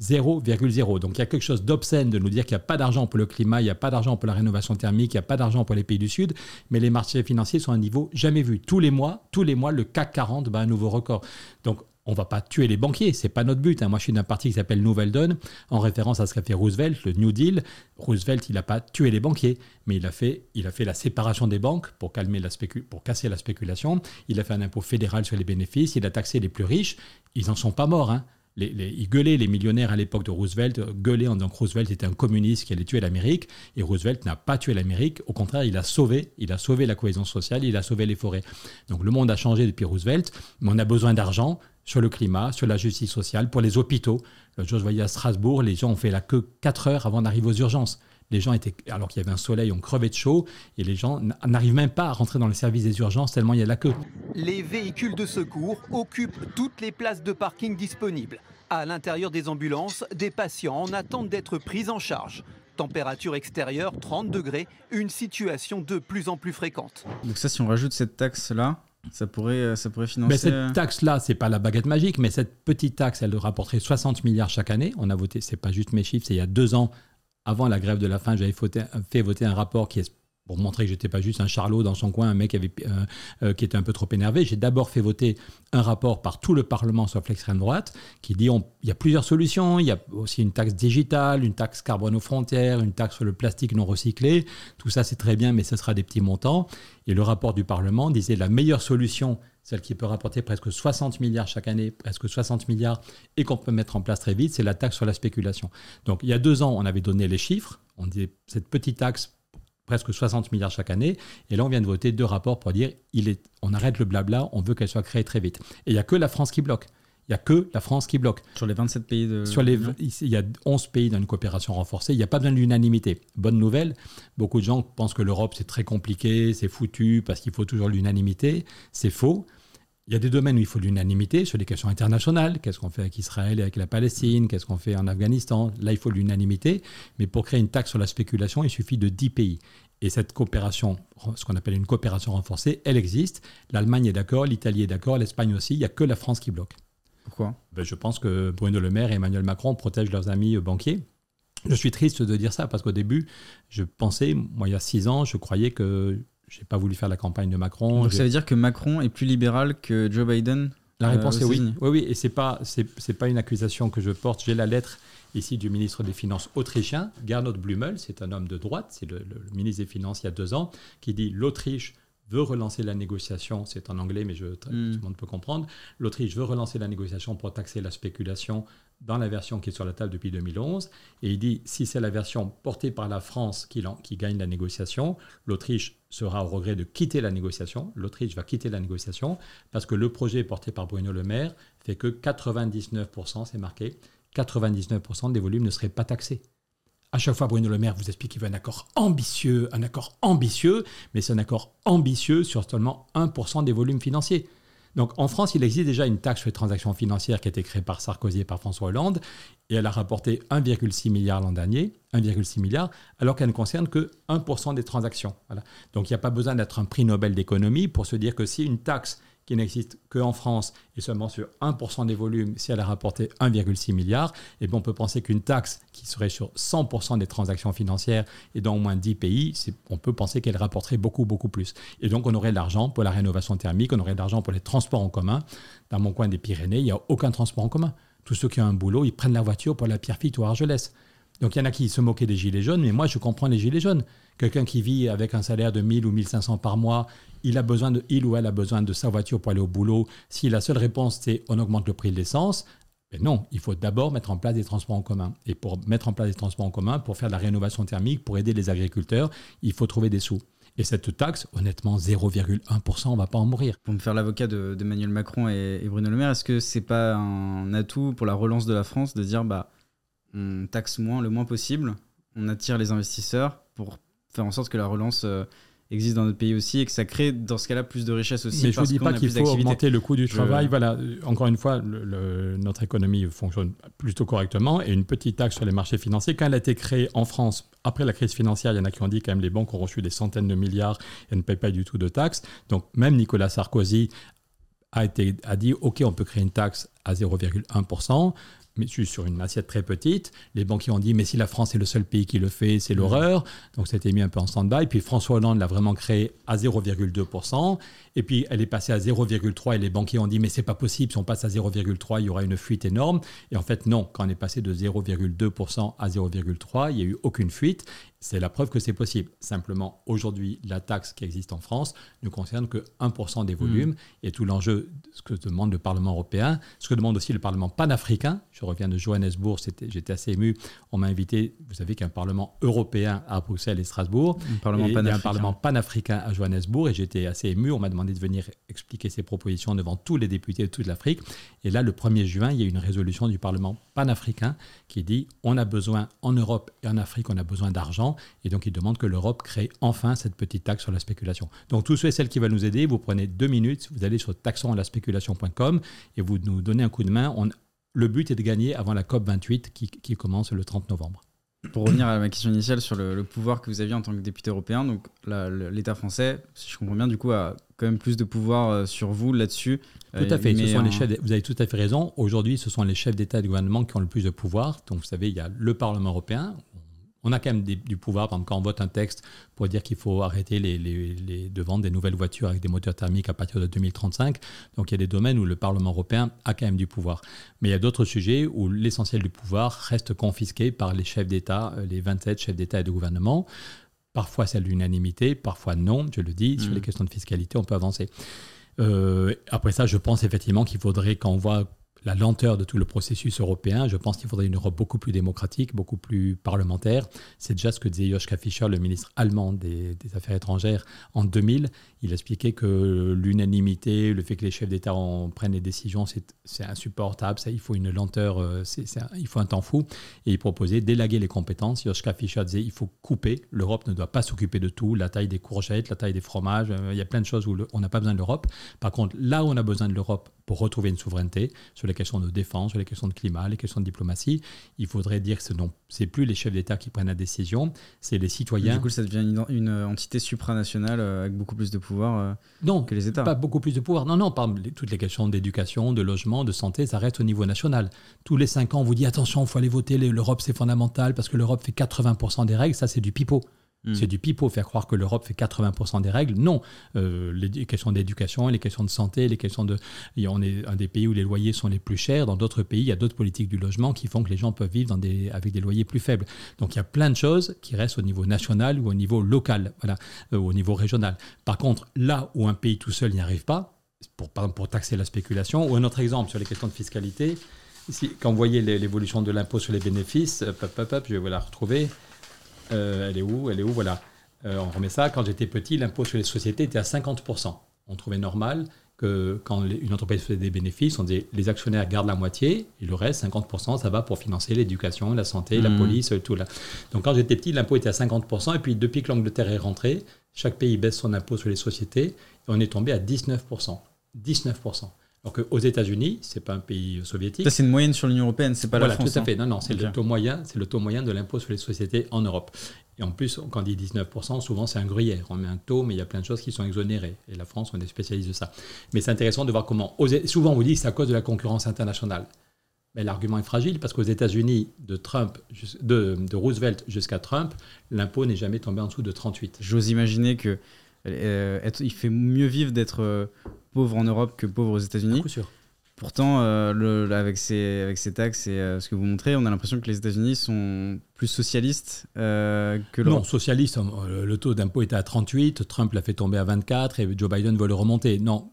0,0. Donc il y a quelque chose d'obscène de nous dire qu'il n'y a pas d'argent pour le climat, il n'y a pas d'argent pour la rénovation thermique, il n'y a pas d'argent pour les pays du Sud, mais les marchés financiers sont à un niveau jamais vu. Tous les mois, tous les mois, le CAC 40 bat un nouveau record. Donc on va pas tuer les banquiers, c'est pas notre but. Hein. Moi, je suis d'un parti qui s'appelle Nouvelle Donne, en référence à ce qu'a fait Roosevelt, le New Deal. Roosevelt, il n'a pas tué les banquiers, mais il a fait, il a fait la séparation des banques pour calmer la pour casser la spéculation. Il a fait un impôt fédéral sur les bénéfices. Il a taxé les plus riches. Ils n'en sont pas morts. Hein les, ils gueulaient, les millionnaires à l'époque de Roosevelt, gueulaient en disant que Roosevelt était un communiste qui allait tuer l'Amérique. Et Roosevelt n'a pas tué l'Amérique. Au contraire, il a sauvé, il a sauvé la cohésion sociale, il a sauvé les forêts. Donc le monde a changé depuis Roosevelt, mais on a besoin d'argent sur le climat, sur la justice sociale, pour les hôpitaux. Le jour, je voyais à Strasbourg, les gens ont fait la queue 4 heures avant d'arriver aux urgences. Les gens étaient, alors qu'il y avait un soleil, on crevait de chaud, et les gens n'arrivent même pas à rentrer dans le service des urgences tellement il y a la queue. Les véhicules de secours occupent toutes les places de parking disponibles. À l'intérieur des ambulances, des patients en attente d'être pris en charge. Température extérieure 30 degrés, une situation de plus en plus fréquente. Donc ça, si on rajoute cette taxe-là, Ça pourrait, euh, ça pourrait Mais financer. cette euh, taxe-là, c'est pas la baguette magique, mais cette petite taxe, elle rapporterait 60 milliards chaque année. On a voté, c'est pas juste mes chiffres, c'est il y a deux ans, avant la grève de la faim, j'avais fait voter un rapport qui est pour montrer que j'étais pas juste un charlot dans son coin, un mec euh, euh, qui était un peu trop énervé. J'ai d'abord fait voter un rapport par tout le Parlement, sauf l'extrême droite, qui dit il y a plusieurs solutions. Il y a aussi une taxe digitale, une taxe carbone aux frontières, une taxe sur le plastique non recyclé. Tout ça, c'est très bien, mais ce sera des petits montants. Et le rapport du Parlement disait la meilleure solution, celle qui peut rapporter presque 60 milliards chaque année, presque 60 milliards, et qu'on peut mettre en place très vite, c'est la taxe sur la spéculation. Donc il y a deux ans, on avait donné les chiffres. On disait cette petite taxe presque 60 milliards chaque année. Et là, on vient de voter deux rapports pour dire il est, on arrête le blabla, on veut qu'elle soit créée très vite. Et il n'y a que la France qui bloque. Il n'y a que la France qui bloque. Sur les 27 pays de. Sur les, il y a 11 pays dans une coopération renforcée. Il n'y a pas besoin de l'unanimité. Bonne nouvelle, beaucoup de gens pensent que l'Europe, c'est très compliqué, c'est foutu, parce qu'il faut toujours l'unanimité. C'est faux. Il y a des domaines où il faut l'unanimité, sur les questions internationales. Qu'est-ce qu'on fait avec Israël et avec la Palestine? Qu'est-ce qu'on fait en Afghanistan? Là, il faut l'unanimité. Mais pour créer une taxe sur la spéculation, il suffit de 10 pays. Et cette coopération, ce qu'on appelle une coopération renforcée, elle existe. L'Allemagne est d'accord, l'Italie est d'accord, l'Espagne aussi. Il n'y a que la France qui bloque. Pourquoi? Ben, je pense que Bruno Le Maire et Emmanuel Macron protègent leurs amis euh, banquiers. Je suis triste de dire ça parce qu'au début, je pensais, moi il y a six ans, je croyais que j'ai pas voulu faire la campagne de Macron. Donc ça veut dire que Macron est plus libéral que Joe Biden La euh, réponse est oui. Oui, oui, et c'est pas c'est pas une accusation que je porte. J'ai la lettre ici du ministre des Finances autrichien, Gernot Blümel, c'est un homme de droite, c'est le, le ministre des Finances il y a deux ans, qui dit l'Autriche veut relancer la négociation, c'est en anglais, mais je, tout le monde peut comprendre. L'Autriche veut relancer la négociation pour taxer la spéculation dans la version qui est sur la table depuis 2011. Et il dit, si c'est la version portée par la France qui, gagne la négociation, l'Autriche sera au regret de quitter la négociation. L'Autriche va quitter la négociation parce que le projet porté par Bruno Le Maire fait que 99%, c'est marqué, 99% des volumes ne seraient pas taxés. À chaque fois, Bruno Le Maire vous explique qu'il veut un accord ambitieux, un accord ambitieux, mais c'est un accord ambitieux sur seulement 1% des volumes financiers. Donc en France, il existe déjà une taxe sur les transactions financières qui a été créée par Sarkozy et par François Hollande, et elle a rapporté 1,6 milliard l'an dernier, 1,6 milliard, alors qu'elle ne concerne que 1% des transactions. Donc il n'y a pas besoin d'être un prix Nobel d'économie pour se dire que si une taxe qui n'existe qu'en France et seulement sur 1% des volumes, si elle a rapporté 1,6 milliard, eh bien on peut penser qu'une taxe qui serait sur 100% des transactions financières et dans au moins 10 pays, on peut penser qu'elle rapporterait beaucoup, beaucoup plus. Et donc on aurait de l'argent pour la rénovation thermique, on aurait de l'argent pour les transports en commun. Dans mon coin des Pyrénées, il n'y a aucun transport en commun. Tous ceux qui ont un boulot, ils prennent la voiture pour la Pierrefitte ou Argelès. Donc il y en a qui se moquaient des gilets jaunes, mais moi je comprends les gilets jaunes. Quelqu'un qui vit avec un salaire de 1000 ou 1500 par mois, il a besoin de, il ou elle a besoin de sa voiture pour aller au boulot. Si la seule réponse c'est on augmente le prix de l'essence, ben non, il faut d'abord mettre en place des transports en commun. Et pour mettre en place des transports en commun, pour faire de la rénovation thermique, pour aider les agriculteurs, il faut trouver des sous. Et cette taxe, honnêtement, 0,1%, on ne va pas en mourir. Pour me faire l'avocat de- d'Emmanuel Macron et, et Bruno Le Maire, est-ce que c'est pas un atout pour la relance de la France de dire bah on taxe moins le moins possible, on attire les investisseurs pour faire en sorte que la relance euh, existe dans notre pays aussi et que ça crée dans ce cas-là plus de richesse aussi Mais je ne dis pas qu'il faut augmenter le coût du Je- travail. Voilà, encore une fois, le- le- notre économie fonctionne plutôt correctement et une petite taxe sur les marchés financiers, quand elle a été créée en France après la crise financière, il y en a qui ont dit quand même les banques ont reçu des centaines de milliards et ne payent pas du tout de taxes. Donc même Nicolas Sarkozy a, été, a dit OK, on peut créer une taxe à 0,1%. Mais sur une assiette très petite. Les banquiers ont dit, mais si la France est le seul pays qui le fait, c'est l'horreur. Donc, ça a été mis un peu en stand-by. Puis François Hollande l'a vraiment créé à 0,2%. Et puis, elle est passée à 0,3 et les banquiers ont dit, mais c'est pas possible. Si on passe à 0,3, il y aura une fuite énorme. Et en fait, non. Quand on est passé de 0,2% à 0,3, il n'y a eu aucune fuite. C'est la preuve que c'est possible. Simplement, aujourd'hui, la taxe qui existe en France ne concerne que 1% des volumes. Et tout l'enjeu, ce que demande le Parlement européen, ce que demande aussi le Parlement panafricain. Je reviens de Johannesburg, j'étais assez ému. On m'a invité, vous savez qu'un Parlement européen à Bruxelles et Strasbourg. Un parlement Et il y a un panafricain. Parlement panafricain à Johannesburg et j'étais assez ému. On m'a demandé de venir expliquer ses propositions devant tous les députés de toute l'Afrique. Et là, le 1er juin, il y a une résolution du Parlement panafricain qui dit on a besoin en Europe et en Afrique, on a besoin d'argent. Et donc, il demande que l'Europe crée enfin cette petite taxe sur la spéculation. Donc, tous ceux et celles qui veulent nous aider, vous prenez deux minutes, vous allez sur taxonlaspéculation.com et vous nous donnez un coup de main. On- le but est de gagner avant la COP28 qui, qui commence le 30 novembre. Pour revenir à ma question initiale sur le, le pouvoir que vous aviez en tant que député européen, donc l'État français, si je comprends bien, du coup, a quand même plus de pouvoir euh, sur vous là-dessus. Tout à fait. Ce sont les chefs vous avez tout à fait raison. Aujourd'hui, ce sont les chefs d'État et de gouvernement qui ont le plus de pouvoir. Donc, vous savez, il y a le Parlement européen. On a quand même des- du pouvoir. Par exemple, quand on vote un texte pour dire qu'il faut arrêter les, les- les- de vendre des nouvelles voitures avec des moteurs thermiques à partir de 2035. Donc, il y a des domaines où le Parlement européen a quand même du pouvoir. Mais il y a d'autres sujets où l'essentiel du pouvoir reste confisqué par les chefs d'État, euh, les 27 chefs d'État et de gouvernement. Parfois, c'est à l'unanimité, parfois non, je le dis. Sur Mhm. les questions de fiscalité, on peut avancer. Euh, après ça, je pense effectivement qu'il faudrait, quand on voit la lenteur de tout le processus européen, je pense qu'il faudrait une Europe beaucoup plus démocratique, beaucoup plus parlementaire. C'est déjà ce que disait Joschka Fischer, le ministre allemand des, des Affaires étrangères, en 2000. Il expliquait que l'unanimité, le fait que les chefs d'État en prennent les décisions, c'est insupportable. Ça, il faut une lenteur, euh, un- il faut un temps fou. Et il proposait d'élaguer les compétences. Joschka Fischer disait il faut couper. L'Europe ne doit pas s'occuper de tout. La taille des courgettes, la taille des fromages. euh, il y a plein de choses où on n'a pas besoin de l'Europe. Par contre, là où on a besoin de l'Europe pour retrouver une souveraineté, sur les questions de défense, sur les questions de climat, les questions de diplomatie, il faudrait dire que ce n'est plus les chefs d'État qui prennent la décision, c'est les citoyens. Du coup, ça devient une, une entité supranationale euh, avec beaucoup plus de pouvoir euh, non, que les États. pas beaucoup plus de pouvoir. Non, non, par toutes les questions d'éducation, de logement, de santé, ça reste au niveau national. Tous les cinq ans, on vous dit attention, il faut aller voter, l'Europe c'est fondamental parce que l'Europe fait 80% des règles, ça c'est du pipeau. Mm. C'est du pipeau, faire croire que l'Europe fait 80% des règles. Non, Euh, les questions d'éducation, les questions de santé, les questions de... On est un des pays où les loyers sont les plus chers. Dans d'autres pays, il y a d'autres politiques du logement qui font que les gens peuvent vivre avec des loyers plus faibles. Donc il y a plein de choses qui restent au niveau national ou au niveau local, voilà, euh, au niveau régional. Par contre, là où un pays tout seul n'y arrive pas, pour, par exemple, pour taxer la spéculation, ou un autre exemple sur les questions de fiscalité, si, quand vous voyez l'é- l'évolution de l'impôt sur les bénéfices, hop, hop, hop, hop, je vais vous la retrouver. Euh, elle est où Elle est où Voilà. Euh, on remet ça. Quand j'étais petit, l'impôt sur les sociétés était à 50%. On trouvait normal que quand les- une entreprise faisait des bénéfices, on disait les actionnaires gardent la moitié et le reste, 50%, ça va pour financer l'éducation, la santé, la Mhm. police, euh, tout là. Donc quand j'étais petit, l'impôt était à 50%. Et puis depuis que l'Angleterre est rentrée, chaque pays baisse son impôt sur les sociétés et on est tombé à 19%. 19%. Alors qu'aux États-Unis, c'est pas un pays soviétique. Ça, c'est une moyenne sur l'Union européenne, c'est pas Voilà, la France. tout à hein. fait. Non, non, c'est le taux moyen, c'est le taux moyen de l'impôt sur les sociétés en Europe. Et en plus, quand on dit 19%, souvent c'est un gruyère. On met un taux, mais il y a plein de choses qui sont exonérées. Et la France, on est spécialiste de ça. Mais c'est intéressant de voir comment. Souvent, on vous dit que c'est à cause de la concurrence internationale. Mais l'argument est fragile parce qu'aux États-Unis, de Trump, de, de Roosevelt jusqu'à Trump, l'impôt n'est jamais tombé en dessous de 38. J'ose imaginer que être- il fait mieux vivre d'être euh, pauvre en Europe que pauvre aux États-Unis. Pourtant, euh, le- avec, ces, avec ces taxes et euh, ce que vous montrez, on a l'impression que les États-Unis sont plus socialistes euh, que Non, l'Europe. socialiste, euh, le taux d'impôt était à 38, Trump l'a fait tomber à 24 et Joe Biden veut le remonter. Non,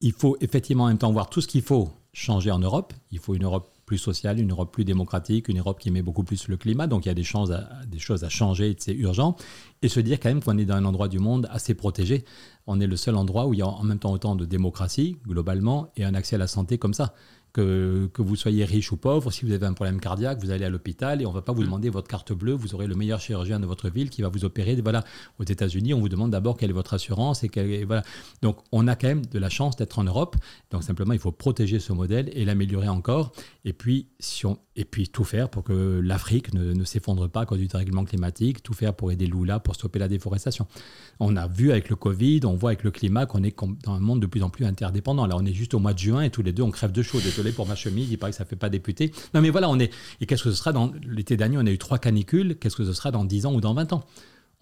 il faut effectivement en même temps voir tout ce qu'il faut changer en Europe. Il faut une Europe plus sociale, une Europe plus démocratique, une Europe qui met beaucoup plus le climat. Donc il y a des à, des choses à changer c'est urgent. Et se dire quand même qu'on est dans un endroit du monde assez protégé. On est le seul endroit où il y a en même temps autant de démocratie globalement et un accès à la santé comme ça. Que, que vous soyez riche ou pauvre, si vous avez un problème cardiaque, vous allez à l'hôpital et on ne va pas vous demander votre carte bleue, vous aurez le meilleur chirurgien de votre ville qui va vous opérer. Voilà, aux États-Unis, on vous demande d'abord quelle est votre assurance et quelle est- voilà. Donc on a quand même de la chance d'être en Europe. Donc simplement, il faut protéger ce modèle et l'améliorer encore. Et puis, si on- et puis tout faire pour que l'Afrique ne, ne s'effondre pas à cause du dérèglement climatique, tout faire pour aider l'Oula, pour stopper la déforestation. On a vu avec le Covid, on voit avec le climat qu'on est dans un monde de plus en plus interdépendant. Là, on est juste au mois de juin et tous les deux, on crève de chaud. Désolé pour ma chemise, il paraît que ça ne fait pas député. Non, mais voilà, on est. Et qu'est-ce que ce sera dans. L'été dernier, on a eu trois canicules. Qu'est-ce que ce sera dans 10 ans ou dans 20 ans?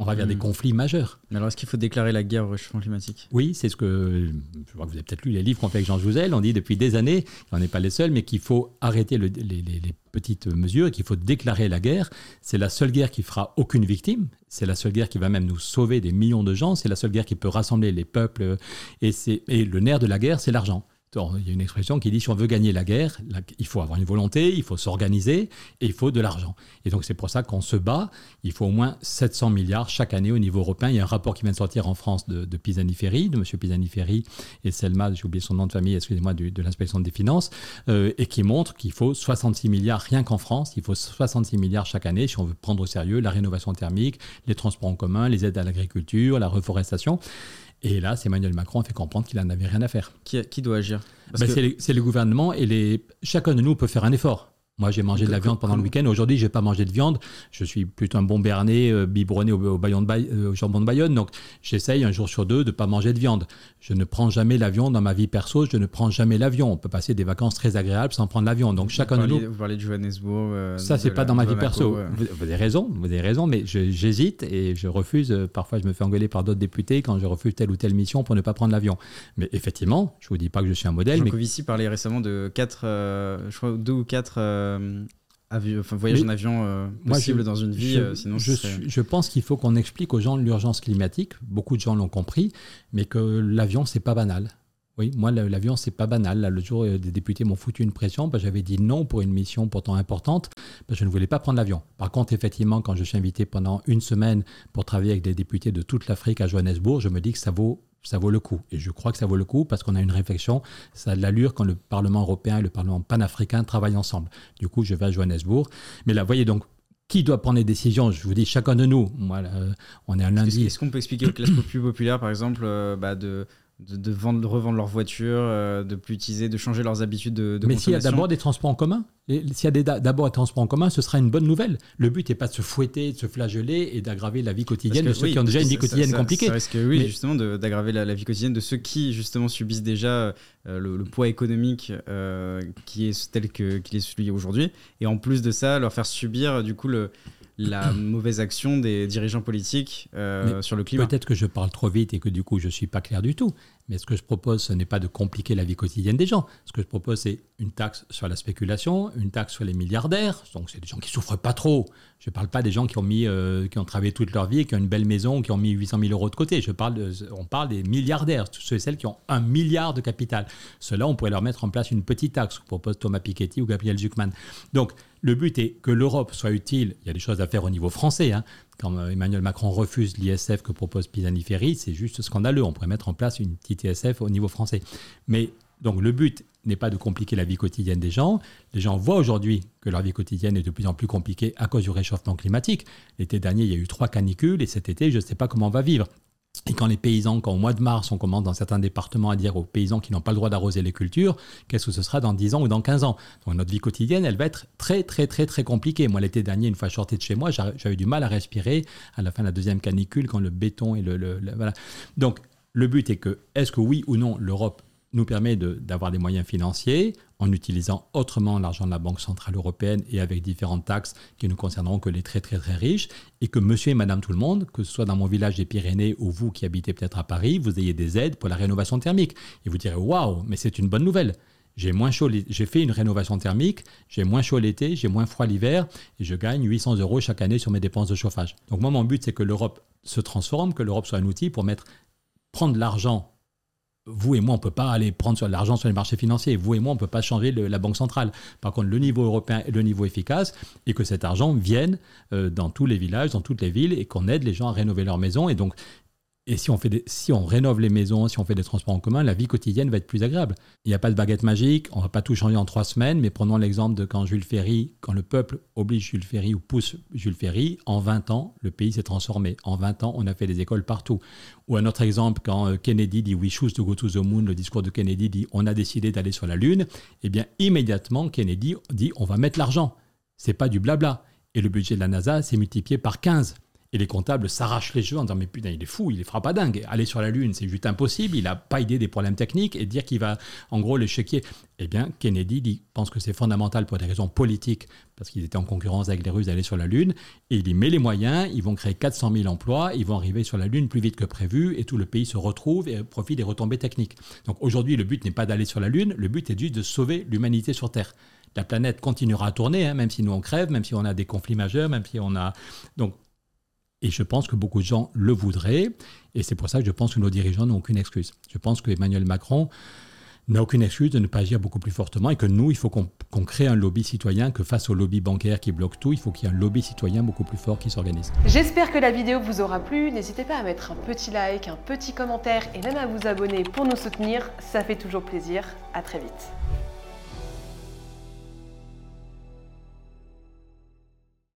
On va vers des Mm. conflits majeurs. Mais alors, est-ce qu'il faut déclarer la guerre au réchauffement climatique? Oui, c'est ce que. Je crois que vous avez peut-être lu les livres qu'on fait avec Jean Jouzel. On dit depuis des années, on n'est pas les seuls, mais qu'il faut arrêter le- les, les- les petites mesures et qu'il faut déclarer la guerre. C'est la seule guerre qui fera aucune victime. C'est la seule guerre qui va même nous sauver des millions de gens. C'est la seule guerre qui peut rassembler les peuples. Et, et le nerf de la guerre, c'est l'argent. Il y a une expression qui dit si on veut gagner la guerre, il faut avoir une volonté, il faut s'organiser et il faut de l'argent. Et donc c'est pour ça qu'on se bat. Il faut au moins 700 milliards chaque année au niveau européen. Il y a un rapport qui vient de sortir en France de, de Pisani-Ferry, de M. Pisani-Ferry et Selma, j'ai oublié son nom de famille, excusez-moi, du- de l'inspection des finances, euh, et qui montre qu'il faut 66 milliards rien qu'en France. Il faut 66 milliards chaque année si on veut prendre au sérieux la rénovation thermique, les transports en commun, les aides à l'agriculture, la reforestation. Et là, c'est Emmanuel Macron a fait comprendre qu'il n'en avait rien à faire. qui, qui doit agir? Parce Ben, que- c'est, c'est le gouvernement et les, chacun de nous peut faire un effort. Moi, j'ai mangé de la viande pendant le week-end. Aujourd'hui, je n'ai pas mangé de viande. Je suis plutôt un bon berné, euh, biberonné au, euh, au, jambon de Bayonne. Donc, j'essaye un jour sur deux de ne pas manger de viande. Je ne prends jamais l'avion dans ma vie perso. Je ne prends jamais l'avion. On peut passer des vacances très agréables sans prendre l'avion. Donc, chacun de nous. Vous parlez de Johannesburg. Euh, ça, c'est pas dans ma vie perso. Vous, vous, avez raison. Vous avez raison. Mais j'hésite et je refuse. Parfois, je me fais engueuler par d'autres députés quand je refuse telle ou telle mission pour ne pas prendre l'avion. Mais effectivement, je vous dis pas que je suis un modèle. Jean mais... Covici parlait récemment de quatre, je crois deux ou quatre enfin, voyage en avion euh, possible dans une vie, je, euh, sinon je, je pense qu'il faut qu'on explique aux gens l'urgence climatique. Beaucoup de gens l'ont compris, mais que l'avion c'est pas banal. Oui, moi l'avion c'est pas banal. Là, le jour euh, des députés m'ont foutu une pression, bah, j'avais dit non pour une mission pourtant importante. Bah, je ne voulais pas prendre l'avion. Par contre, effectivement, quand je suis invité pendant une semaine pour travailler avec des députés de toute l'Afrique à Johannesburg, je me dis que ça vaut ça vaut le coup. Et je crois que ça vaut le coup parce qu'on a une réflexion, ça a de l'allure quand le Parlement européen et le Parlement panafricain travaillent ensemble. Du coup, je vais à Johannesburg. Mais là, voyez donc, qui doit prendre les décisions? Je vous dis, chacun de nous. Moi, on est un lundi. Est-ce qu'on peut expliquer aux classes plus populaires, par exemple, euh, bah, de de, vendre, de revendre leur voiture, euh, de plus utiliser, de changer leurs habitudes de, de Mais s'il y a d'abord des transports en commun, s'il y a d'abord des transports en commun, ce sera une bonne nouvelle. Le but n'est pas de se fouetter, de se flageller et d'aggraver la vie quotidienne de ceux qui ont déjà une vie quotidienne compliquée. Ça risque, oui, justement, d'aggraver la, vie quotidienne de ceux qui, justement, subissent déjà euh, le, poids économique euh, qui est tel qu'il est celui aujourd'hui. Et en plus de ça, leur faire subir, du coup, le la mauvaise action des dirigeants politiques euh, sur le climat. Peut-être que je parle trop vite et que du coup je ne suis pas clair du tout. Mais ce que je propose, ce n'est pas de compliquer la vie quotidienne des gens. Ce que je propose, c'est une taxe sur la spéculation, une taxe sur les milliardaires. Donc c'est des gens qui souffrent pas trop. Je ne parle pas des gens qui ont, mis, euh, qui ont travaillé toute leur vie, qui ont une belle maison, qui ont mis 800 000 euros de côté. Je parle on parle des milliardaires, tous ceux et celles qui ont un milliard de capital. Ceux-là, on pourrait leur mettre en place une petite taxe, que propose Thomas Piketty ou Gabriel Zuckman. Donc le but est que l'Europe soit utile. Il y a des choses à faire au niveau français. Hein. Quand euh, Emmanuel Macron refuse l'ISF que propose Pisani-Ferry, c'est juste scandaleux. On pourrait mettre en place une petite ISF au niveau français. Mais donc le but n'est pas de compliquer la vie quotidienne des gens. Les gens voient aujourd'hui que leur vie quotidienne est de plus en plus compliquée à cause du réchauffement climatique. L'été dernier, il y a eu trois canicules et cet été, je ne sais pas comment on va vivre. Et quand les paysans, quand au mois de mars, on commence dans certains départements à dire aux paysans qui n'ont pas le droit d'arroser les cultures, qu'est-ce que ce sera dans 10 ans ou dans 15 ans? Donc notre vie quotidienne, elle va être très, très, très, très compliquée. Moi, l'été dernier, une fois sorti de chez moi, j'avais du mal à respirer à la fin de la deuxième canicule, quand le béton et le... voilà. Donc, le but est que, est-ce que oui ou non, l'Europe nous permet d'avoir des moyens financiers? En utilisant autrement l'argent de la Banque Centrale Européenne et avec différentes taxes qui ne concerneront que les très très très riches, et que monsieur et madame tout le monde, que ce soit dans mon village des Pyrénées ou vous qui habitez peut-être à Paris, vous ayez des aides pour la rénovation thermique. Et vous direz, waouh, mais c'est une bonne nouvelle. J'ai moins chaud, j'ai fait une rénovation thermique, j'ai moins chaud l'été, j'ai moins froid l'hiver, et je gagne 800 euros chaque année sur mes dépenses de chauffage. Donc moi, mon but, c'est que l'Europe se transforme, que l'Europe soit un outil pour mettre, prendre l'argent vous et moi, on ne peut pas aller prendre l'argent sur les marchés financiers. Vous et moi, on ne peut pas changer la Banque centrale. Par contre, le niveau européen est le niveau efficace et que cet argent vienne euh, dans tous les villages, dans toutes les villes et qu'on aide les gens à rénover leur maison. Et donc, et si on, fait si on rénove les maisons, si on fait des transports en commun, la vie quotidienne va être plus agréable. Il n'y a pas de baguette magique, on ne va pas tout changer en trois semaines, mais prenons l'exemple de quand Jules Ferry, quand le peuple oblige Jules Ferry ou pousse Jules Ferry, en 20 ans, le pays s'est transformé. En 20 ans, on a fait des écoles partout. Ou un autre exemple, quand euh, Kennedy dit We choose to go to the moon, le discours de Kennedy dit On a décidé d'aller sur la Lune, eh bien immédiatement, Kennedy dit On va mettre l'argent. C'est pas du blabla. Et le budget de la NASA s'est multiplié par 15. Et les comptables s'arrachent les cheveux en disant Mais putain, il est fou, il est dingue. Aller sur la Lune, c'est juste impossible. Il n'a pas idée des problèmes techniques et dire qu'il va, en gros, le chéquier. Eh bien, Kennedy dit, pense que c'est fondamental pour des raisons politiques, parce qu'ils étaient en concurrence avec les Russes d'aller sur la Lune. Et il y met les moyens, ils vont créer 400 000 emplois, ils vont arriver sur la Lune plus vite que prévu et tout le pays se retrouve et profite des retombées techniques. Donc aujourd'hui, le but n'est pas d'aller sur la Lune, le but est juste de sauver l'humanité sur Terre la planète continuera à tourner, hein, même si nous on crève, même si on a des conflits majeurs, même si on a. Donc et je pense que beaucoup de gens le voudraient. Et c'est pour ça que je pense que nos dirigeants n'ont aucune excuse. Je pense que Emmanuel Macron n'a aucune excuse de ne pas agir beaucoup plus fortement et que nous, il faut qu'on crée un lobby citoyen, que face au lobby bancaire qui bloque tout, il faut qu'il y ait un lobby citoyen beaucoup plus fort qui s'organise. J'espère que la vidéo vous aura plu. N'hésitez pas à mettre un petit like, un petit commentaire et même à vous abonner pour nous soutenir. Ça fait toujours plaisir. À très vite.